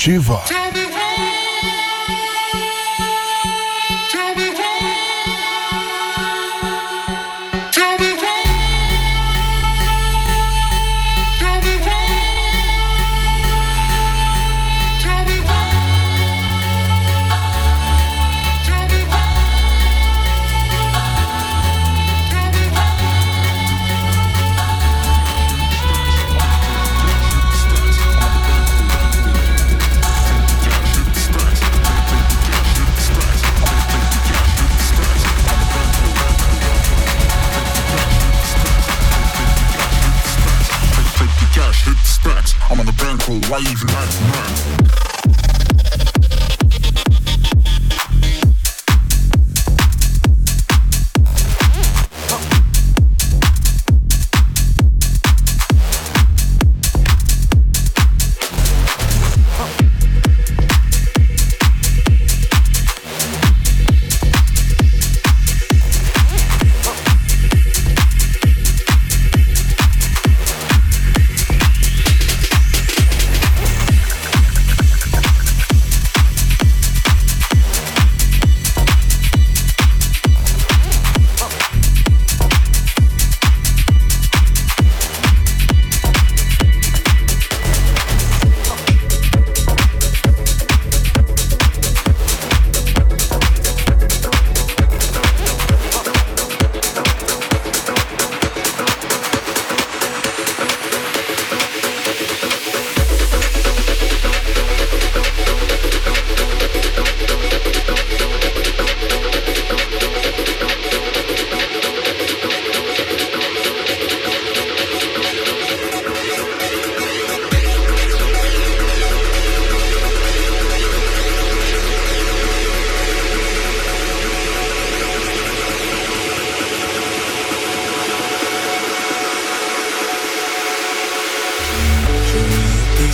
Shiva. wave night night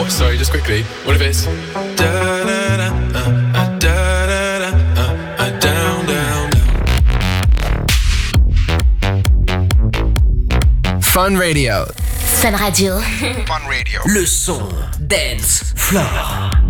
What? Sorry, just quickly. What if it's da da da uh, uh, da da da uh, uh, down down down. Fun Radio. Fun Radio. Fun Radio. Le son dance floor.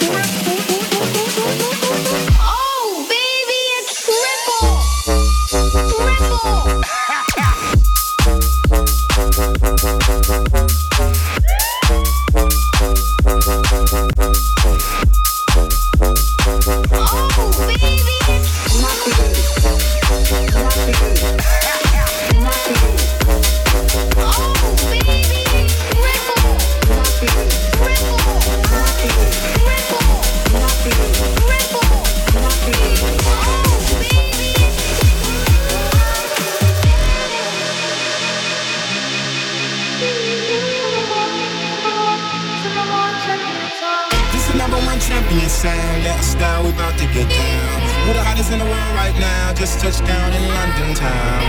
baby. sound, yeah, style, we about to get down. We're the hottest in the world right now, just touched down in London town.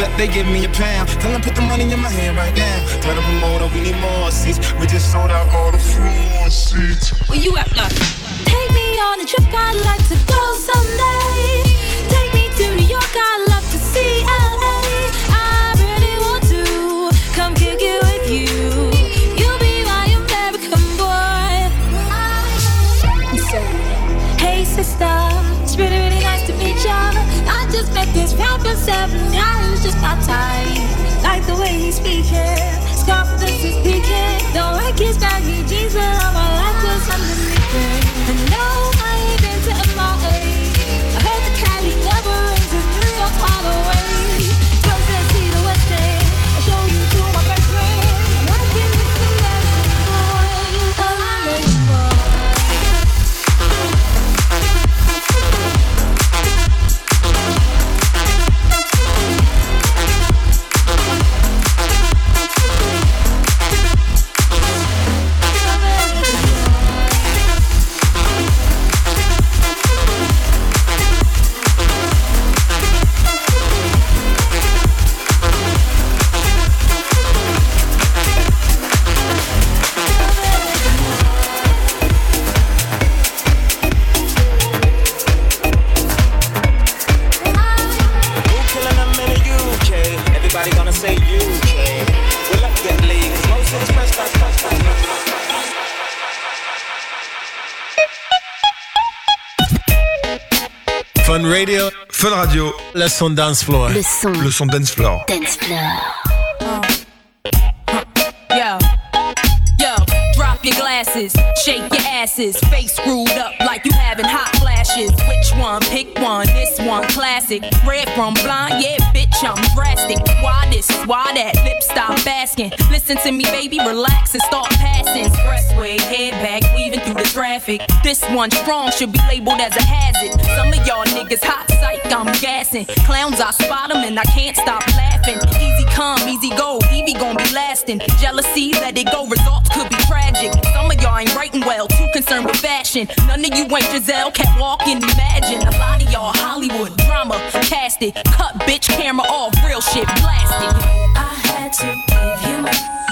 Bet they give me a pound, tell them put the money in my hand right now. Tell the promoter we need more seats, we just sold out all the floor seats. Where you at, love? seven hours just my time. Like the way he's speaking, his confidence is peaking. Though baggy jeans, Fun Radio. Le son dance floor. Le son. Le son dance floor. Dance floor. Yo. Yo. Drop your glasses. Shake your asses. Face screwed up like you having hot flashes. Which one? Pick one. This one classic. Red from blind. Yeah, bitch, I'm drastic. Why this? Why that? Lip stop asking. Listen to me, baby. Relax and start passing. Expressway. Head back. Weaving through the traffic. This one strong should be labeled as a hazard. Some of y'all niggas hot psych, I'm gassing. Clowns, I spot them and I can't stop laughing. Easy come, easy go, Evie gon' be lasting. Jealousy, let it go, results could be tragic. Some of y'all ain't writing well, too concerned with fashion. None of you ain't Giselle, can't walk and imagine. A lot of y'all Hollywood drama, cast it. Cut bitch camera off, real shit blasted. I had to give you,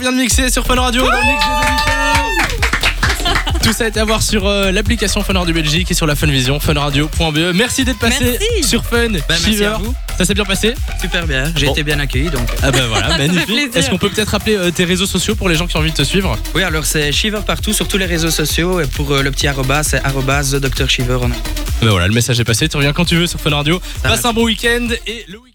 Vient de mixer sur Fun Radio. dans le mix des auditeurs. Tout ça est à voir sur euh, l'application Fun Radio Belgique et sur la Funvision, funradio.be. Merci d'être passé Merci. sur Fun. merci Shiver. à vous. Ça s'est bien passé Super bien, j'ai Bon. été bien accueilli donc. Ah bah voilà, magnifique. Est-ce qu'on peut peut-être rappeler euh, tes réseaux sociaux pour les gens qui ont envie de te suivre? Oui, alors c'est Shiver partout sur tous les réseaux sociaux et pour euh, le petit arrobas, c'est arrobas The Dr Shiver. Bah voilà, le message est passé. Tu reviens quand tu veux sur Fun Radio. Ça Passe va. un bon week-end et le week